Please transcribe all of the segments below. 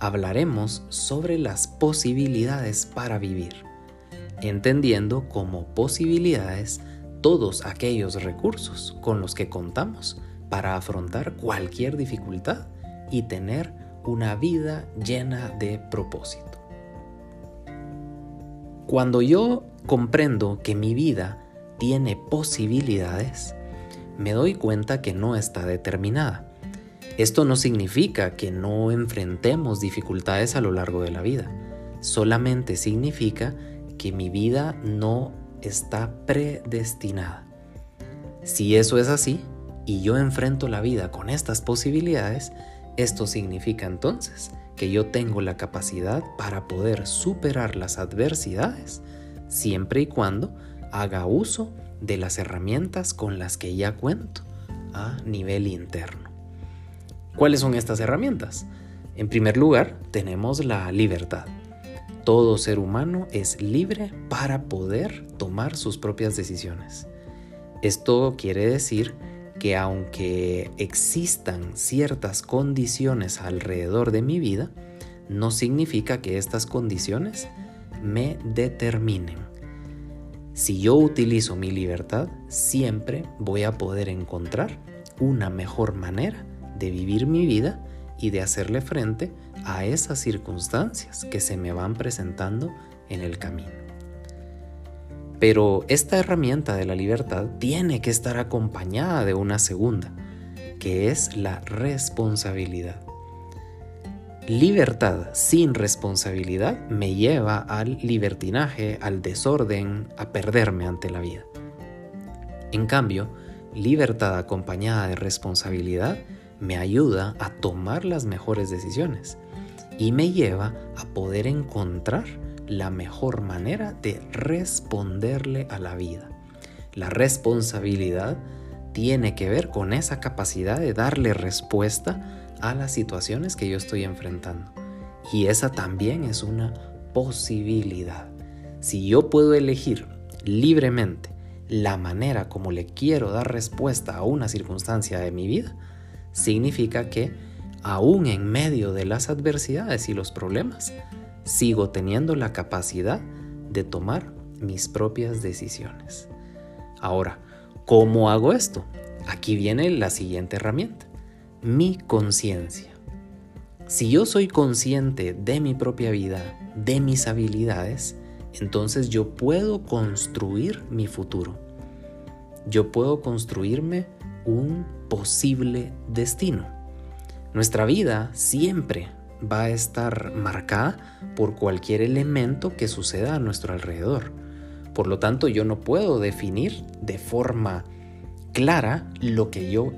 hablaremos sobre las posibilidades para vivir, entendiendo como posibilidades todos aquellos recursos con los que contamos para afrontar cualquier dificultad y tener una vida llena de propósito. Cuando yo comprendo que mi vida tiene posibilidades, me doy cuenta que no está determinada esto no significa que no enfrentemos dificultades a lo largo de la vida, solamente significa que mi vida no está predestinada. Si eso es así, y yo enfrento la vida con estas posibilidades, esto significa entonces que yo tengo la capacidad para poder superar las adversidades siempre y cuando haga uso de las herramientas con las que ya cuento a nivel interno. ¿Cuáles son estas herramientas? En primer lugar, tenemos la libertad. Todo ser humano es libre para poder tomar sus propias decisiones. Esto quiere decir que aunque existan ciertas condiciones alrededor de mi vida, no significa que estas condiciones me determinen. Si yo utilizo mi libertad, siempre voy a poder encontrar una mejor manera de vivir mi vida y de hacerle frente a esas circunstancias que se me van presentando en el camino. Pero esta herramienta de la libertad tiene que estar acompañada de una segunda, que es la responsabilidad. Libertad sin responsabilidad me lleva al libertinaje, al desorden, a perderme ante la vida. En cambio, libertad acompañada de responsabilidad me ayuda a tomar las mejores decisiones y me lleva a poder encontrar la mejor manera de responderle a la vida. La responsabilidad tiene que ver con esa capacidad de darle respuesta a las situaciones que yo estoy enfrentando. Y esa también es una posibilidad. Si yo puedo elegir libremente la manera como le quiero dar respuesta a una circunstancia de mi vida, significa que aún en medio de las adversidades y los problemas, sigo teniendo la capacidad de tomar mis propias decisiones. Ahora, ¿cómo hago esto? Aquí viene la siguiente herramienta, mi conciencia. Si yo soy consciente de mi propia vida, de mis habilidades, entonces yo puedo construir mi futuro. Yo puedo construirme un posible destino. Nuestra vida siempre va a estar marcada por cualquier elemento que suceda a nuestro alrededor. Por lo tanto, yo no puedo definir de forma clara lo que yo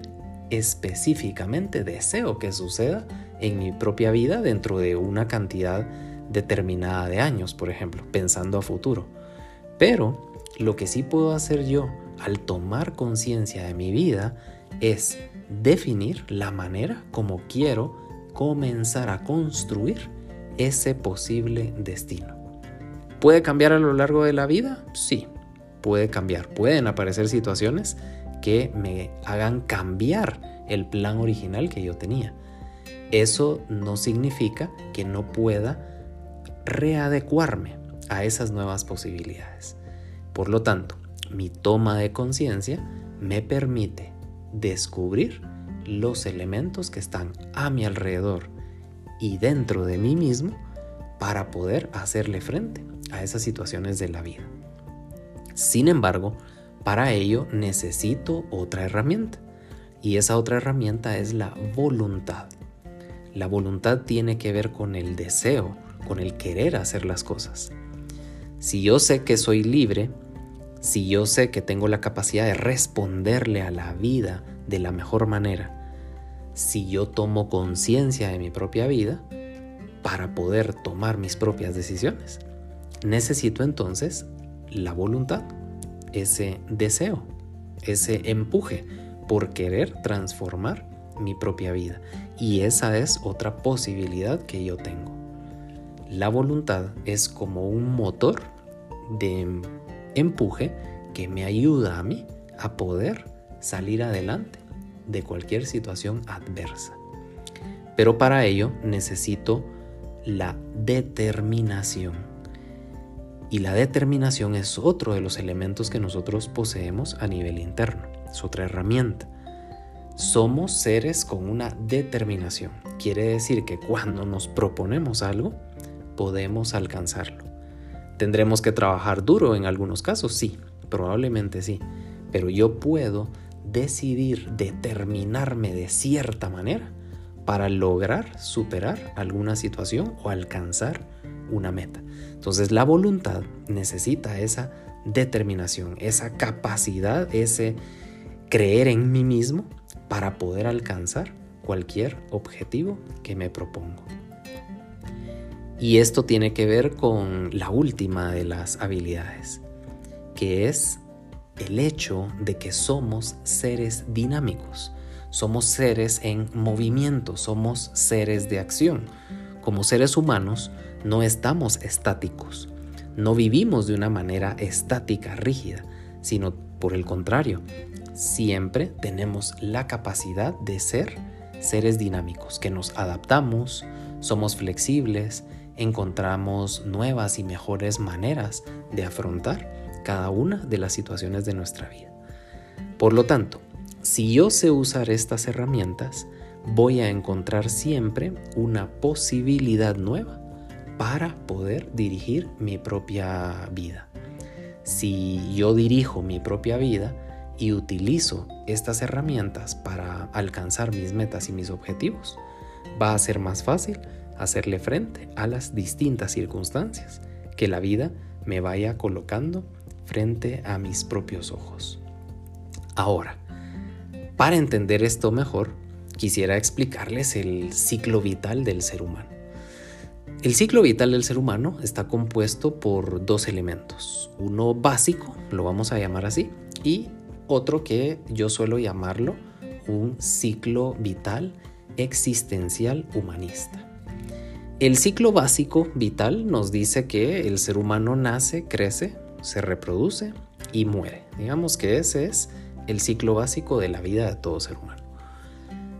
específicamente deseo que suceda en mi propia vida dentro de una cantidad determinada de años, por ejemplo, pensando a futuro. Pero lo que sí puedo hacer yo al tomar conciencia de mi vida es definir la manera como quiero comenzar a construir ese posible destino. ¿Puede cambiar a lo largo de la vida? Sí, puede cambiar. Pueden aparecer situaciones que me hagan cambiar el plan original que yo tenía. Eso no significa que no pueda readecuarme a esas nuevas posibilidades. Por lo tanto, mi toma de conciencia me permite descubrir los elementos que están a mi alrededor y dentro de mí mismo para poder hacerle frente a esas situaciones de la vida. Sin embargo, para ello necesito otra herramienta y esa otra herramienta es la voluntad. La voluntad tiene que ver con el deseo, con el querer hacer las cosas. Si yo sé que soy libre, si yo sé que tengo la capacidad de responderle a la vida de la mejor manera, si yo tomo conciencia de mi propia vida, para poder tomar mis propias decisiones, necesito entonces la voluntad, ese deseo, ese empuje por querer transformar mi propia vida. Y esa es otra posibilidad que yo tengo. La voluntad es como un motor de empuje que me ayuda a mí a poder salir adelante de cualquier situación adversa. Pero para ello necesito la determinación. Y la determinación es otro de los elementos que nosotros poseemos a nivel interno. Es otra herramienta. Somos seres con una determinación. Quiere decir que cuando nos proponemos algo, podemos alcanzarlo. ¿Tendremos que trabajar duro en algunos casos? Sí, probablemente sí. Pero yo puedo decidir determinarme de cierta manera para lograr superar alguna situación o alcanzar una meta. Entonces la voluntad necesita esa determinación, esa capacidad, ese creer en mí mismo para poder alcanzar cualquier objetivo que me propongo. Y esto tiene que ver con la última de las habilidades, que es el hecho de que somos seres dinámicos. Somos seres en movimiento, somos seres de acción. Como seres humanos no estamos estáticos, no vivimos de una manera estática, rígida, sino por el contrario, siempre tenemos la capacidad de ser seres dinámicos, que nos adaptamos, somos flexibles, encontramos nuevas y mejores maneras de afrontar cada una de las situaciones de nuestra vida. Por lo tanto, si yo sé usar estas herramientas, voy a encontrar siempre una posibilidad nueva para poder dirigir mi propia vida. Si yo dirijo mi propia vida y utilizo estas herramientas para alcanzar mis metas y mis objetivos, va a ser más fácil hacerle frente a las distintas circunstancias que la vida me vaya colocando frente a mis propios ojos. Ahora, para entender esto mejor, quisiera explicarles el ciclo vital del ser humano. El ciclo vital del ser humano está compuesto por dos elementos, uno básico, lo vamos a llamar así, y otro que yo suelo llamarlo un ciclo vital existencial humanista. El ciclo básico vital nos dice que el ser humano nace, crece, se reproduce y muere. Digamos que ese es el ciclo básico de la vida de todo ser humano.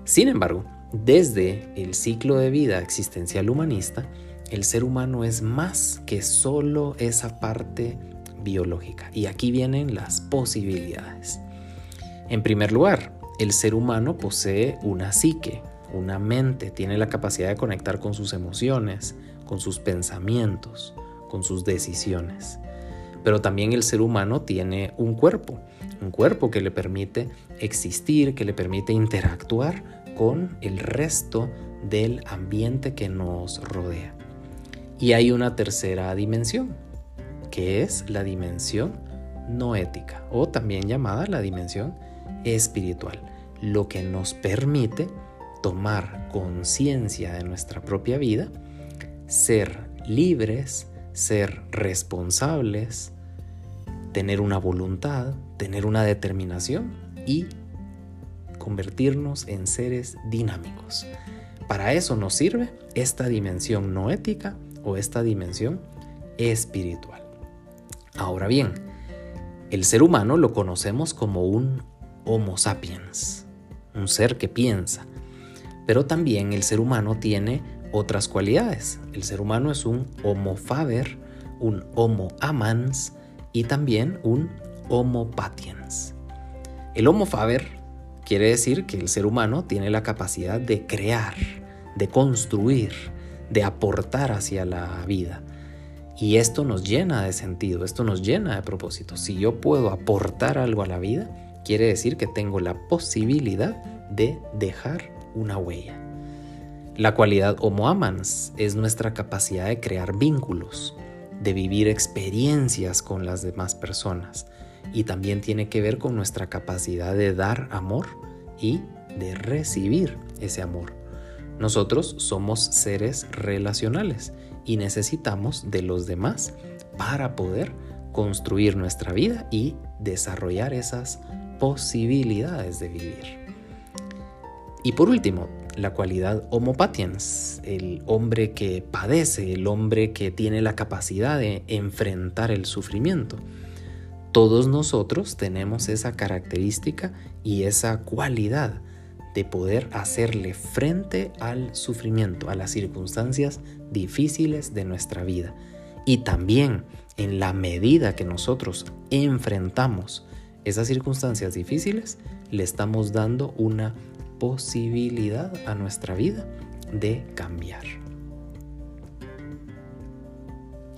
Sin embargo, desde el ciclo de vida existencial humanista, el ser humano es más que solo esa parte biológica. Y aquí vienen las posibilidades. En primer lugar, el ser humano posee una psique, una mente, tiene la capacidad de conectar con sus emociones, con sus pensamientos, con sus decisiones. Pero también el ser humano tiene un cuerpo, un cuerpo que le permite existir, que le permite interactuar con el resto del ambiente que nos rodea. Y hay una tercera dimensión, que es la dimensión no ética, o también llamada la dimensión espiritual, lo que nos permite tomar conciencia de nuestra propia vida, ser libres, ser responsables, tener una voluntad, tener una determinación y convertirnos en seres dinámicos. Para eso nos sirve esta dimensión no ética o esta dimensión espiritual. Ahora bien, el ser humano lo conocemos como un Homo sapiens, un ser que piensa, pero también el ser humano tiene otras cualidades. El ser humano es un Homo faber, un Homo amans, y también un Homo patiens. El Homo faber quiere decir que el ser humano tiene la capacidad de crear, de construir, de aportar hacia la vida. Y esto nos llena de sentido, esto nos llena de propósito. Si yo puedo aportar algo a la vida, quiere decir que tengo la posibilidad de dejar una huella. La cualidad Homo amans es nuestra capacidad de crear vínculos, de vivir experiencias con las demás personas y también tiene que ver con nuestra capacidad de dar amor y de recibir ese amor. Nosotros somos seres relacionales y necesitamos de los demás para poder construir nuestra vida y desarrollar esas posibilidades de vivir. Y por último, la cualidad homo patiens, el hombre que padece, el hombre que tiene la capacidad de enfrentar el sufrimiento. Todos nosotros tenemos esa característica y esa cualidad de poder hacerle frente al sufrimiento, a las circunstancias difíciles de nuestra vida. Y también en la medida que nosotros enfrentamos esas circunstancias difíciles, le estamos dando una posibilidad a nuestra vida de cambiar.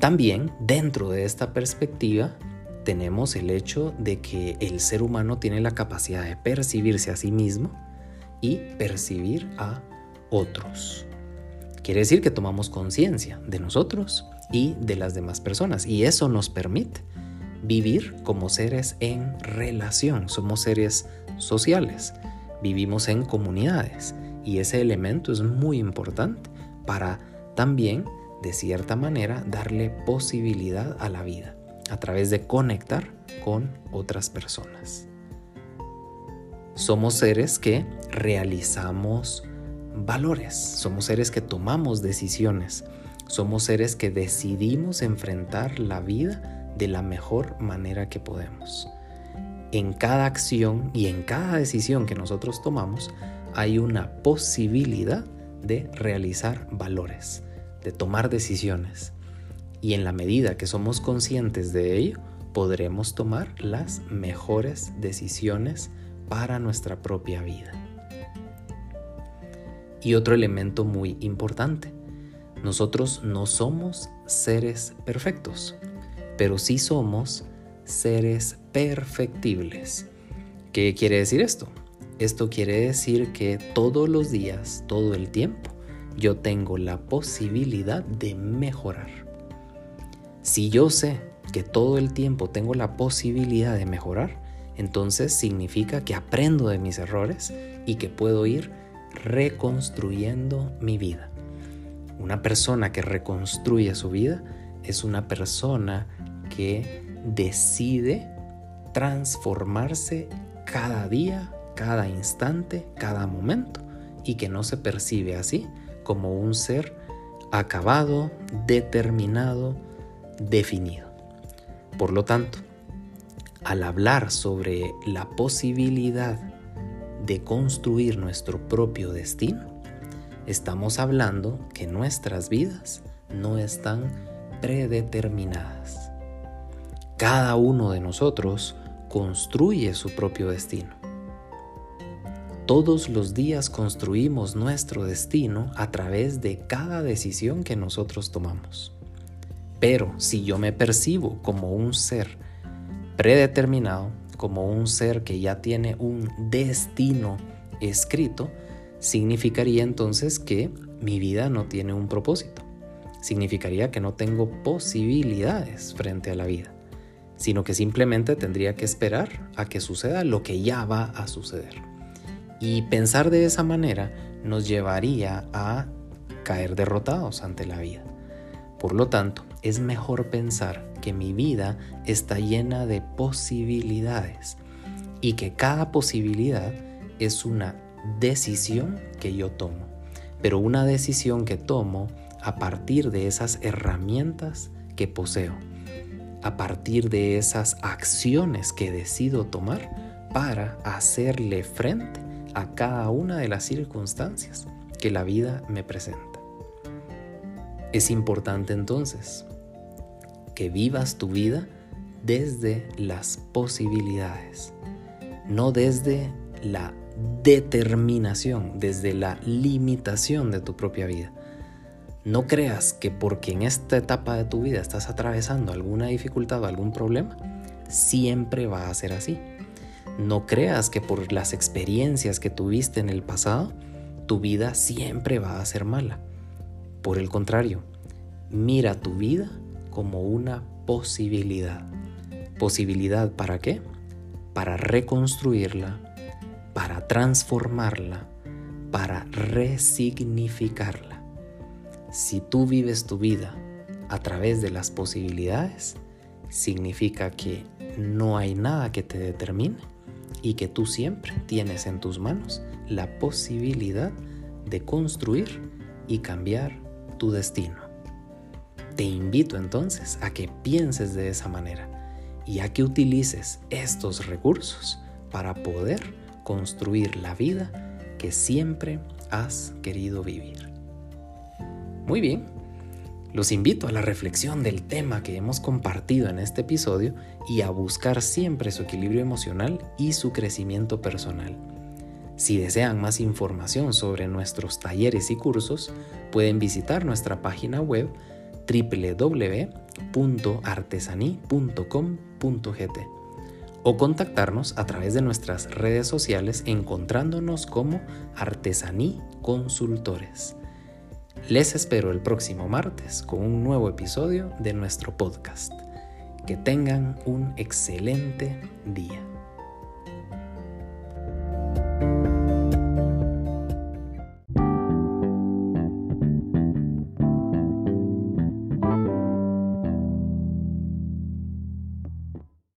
También dentro de esta perspectiva tenemos el hecho de que el ser humano tiene la capacidad de percibirse a sí mismo y percibir a otros. Quiere decir que tomamos conciencia de nosotros y de las demás personas y eso nos permite vivir como seres en relación, somos seres sociales, vivimos en comunidades y ese elemento es muy importante para también, de cierta manera, darle posibilidad a la vida a través de conectar con otras personas. Somos seres que realizamos valores, somos seres que tomamos decisiones, somos seres que decidimos enfrentar la vida de la mejor manera que podemos en cada acción y en cada decisión que nosotros tomamos hay una posibilidad de realizar valores, de tomar decisiones. Y en la medida que somos conscientes de ello, podremos tomar las mejores decisiones para nuestra propia vida. Y otro elemento muy importante, nosotros no somos seres perfectos, pero sí somos seres perfectibles. ¿Qué quiere decir esto? Esto quiere decir que todos los días, todo el tiempo, yo tengo la posibilidad de mejorar. Si yo sé que todo el tiempo tengo la posibilidad de mejorar, entonces significa que aprendo de mis errores y que puedo ir reconstruyendo mi vida. Una persona que reconstruye su vida es una persona que decide transformarse cada día, cada instante, cada momento y que no se percibe así como un ser acabado, determinado, definido. Por lo tanto, al hablar sobre la posibilidad de construir nuestro propio destino, estamos hablando que nuestras vidas no están predeterminadas. Cada uno de nosotros construye su propio destino. Todos los días construimos nuestro destino a través de cada decisión que nosotros tomamos. Pero si yo me percibo como un ser predeterminado, como un ser que ya tiene un destino escrito, significaría entonces que mi vida no tiene un propósito. Significaría que no tengo posibilidades frente a la vida sino que simplemente tendría que esperar a que suceda lo que ya va a suceder. Y pensar de esa manera nos llevaría a caer derrotados ante la vida. Por lo tanto, es mejor pensar que mi vida está llena de posibilidades y que cada posibilidad es una decisión que yo tomo, pero una decisión que tomo a partir de esas herramientas que poseo a partir de esas acciones que decido tomar para hacerle frente a cada una de las circunstancias que la vida me presenta. Es importante entonces que vivas tu vida desde las posibilidades, no desde la determinación, desde la limitación de tu propia vida. No creas que porque en esta etapa de tu vida estás atravesando alguna dificultad o algún problema, siempre va a ser así. No creas que por las experiencias que tuviste en el pasado, tu vida siempre va a ser mala. Por el contrario, mira tu vida como una posibilidad. ¿Posibilidad para qué? Para reconstruirla, para transformarla, para resignificarla. Si tú vives tu vida a través de las posibilidades, significa que no hay nada que te determine y que tú siempre tienes en tus manos la posibilidad de construir y cambiar tu destino. Te invito entonces a que pienses de esa manera y a que utilices estos recursos para poder construir la vida que siempre has querido vivir. Muy bien, los invito a la reflexión del tema que hemos compartido en este episodio y a buscar siempre su equilibrio emocional y su crecimiento personal. Si desean más información sobre nuestros talleres y cursos, pueden visitar nuestra página web www.artesaní.com.gt o contactarnos a través de nuestras redes sociales encontrándonos como Artesaní Consultores. Les espero el próximo martes con un nuevo episodio de nuestro podcast. Que tengan un excelente día.